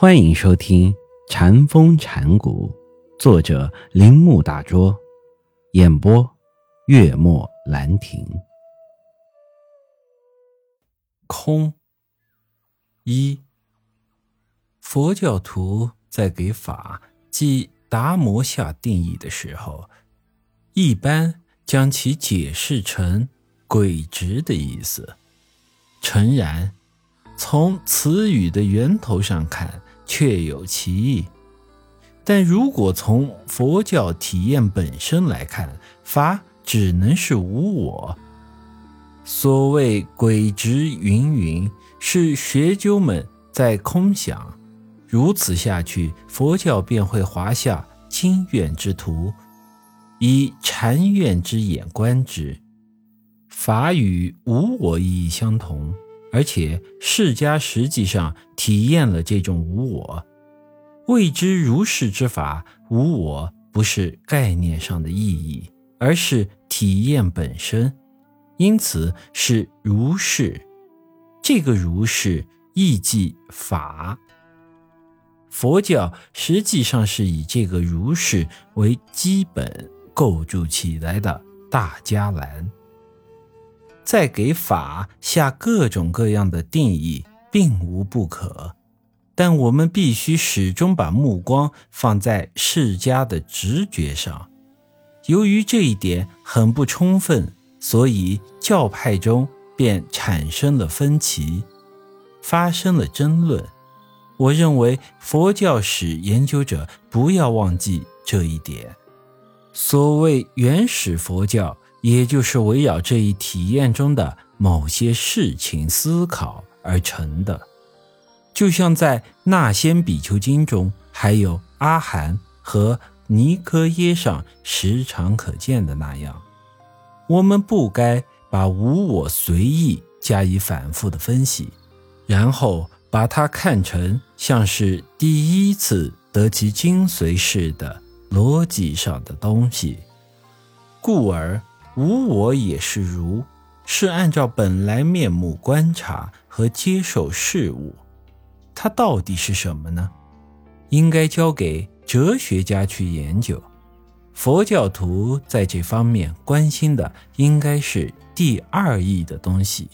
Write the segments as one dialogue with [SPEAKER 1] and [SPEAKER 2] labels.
[SPEAKER 1] 欢迎收听《禅风禅谷，作者铃木大拙，演播月末兰亭。
[SPEAKER 2] 空一，佛教徒在给法即达摩下定义的时候，一般将其解释成鬼直的意思。诚然，从词语的源头上看。确有其意，但如果从佛教体验本身来看，法只能是无我。所谓鬼直云云，是学究们在空想。如此下去，佛教便会华下经院之图，以禅院之眼观之。法与无我意义相同。而且释迦实际上体验了这种无我，谓之如是之法。无我不是概念上的意义，而是体验本身，因此是如是。这个如是亦即法。佛教实际上是以这个如是为基本构筑起来的大伽蓝。再给法下各种各样的定义，并无不可，但我们必须始终把目光放在释迦的直觉上。由于这一点很不充分，所以教派中便产生了分歧，发生了争论。我认为佛教史研究者不要忘记这一点。所谓原始佛教。也就是围绕这一体验中的某些事情思考而成的，就像在《那仙比丘经》中，还有阿含和尼科耶上时常可见的那样，我们不该把无我随意加以反复的分析，然后把它看成像是第一次得其精髓似的逻辑上的东西，故而。无我也是如，是按照本来面目观察和接受事物，它到底是什么呢？应该交给哲学家去研究。佛教徒在这方面关心的应该是第二义的东西。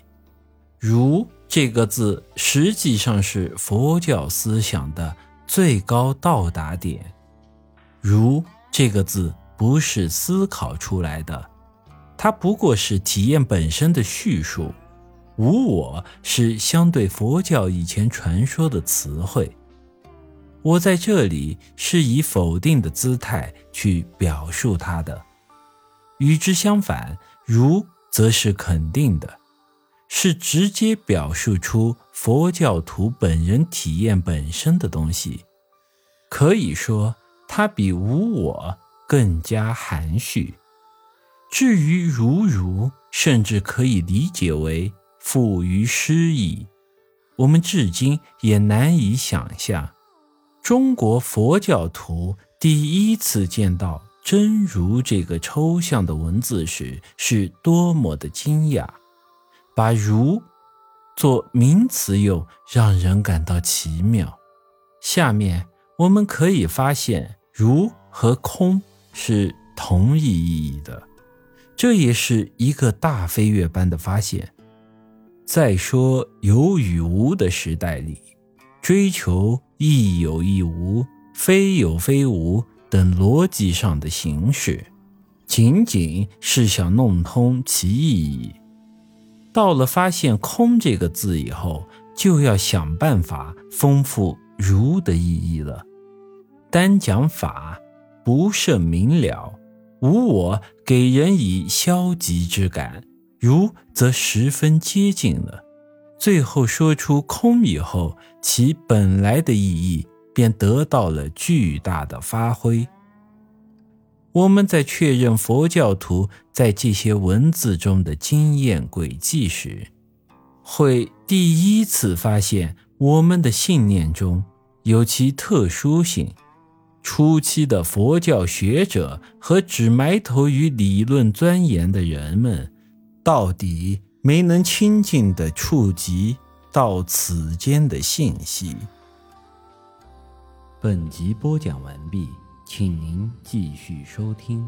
[SPEAKER 2] 如这个字实际上是佛教思想的最高到达点。如这个字不是思考出来的。它不过是体验本身的叙述，无我是相对佛教以前传说的词汇。我在这里是以否定的姿态去表述它的，与之相反，如则是肯定的，是直接表述出佛教徒本人体验本身的东西。可以说，它比无我更加含蓄。至于如如，甚至可以理解为富于诗意。我们至今也难以想象，中国佛教徒第一次见到“真如”这个抽象的文字时是多么的惊讶。把“如”做名词又让人感到奇妙。下面我们可以发现，“如”和“空”是同一意义的。这也是一个大飞跃般的发现。再说有与无的时代里，追求亦有亦无、非有非无等逻辑上的形式，仅仅是想弄通其意义。到了发现“空”这个字以后，就要想办法丰富“如”的意义了。单讲法，不甚明了。无我给人以消极之感，如则十分接近了。最后说出空以后，其本来的意义便得到了巨大的发挥。我们在确认佛教徒在这些文字中的经验轨迹时，会第一次发现我们的信念中有其特殊性。初期的佛教学者和只埋头于理论钻研的人们，到底没能亲近地触及到此间的信息。
[SPEAKER 1] 本集播讲完毕，请您继续收听。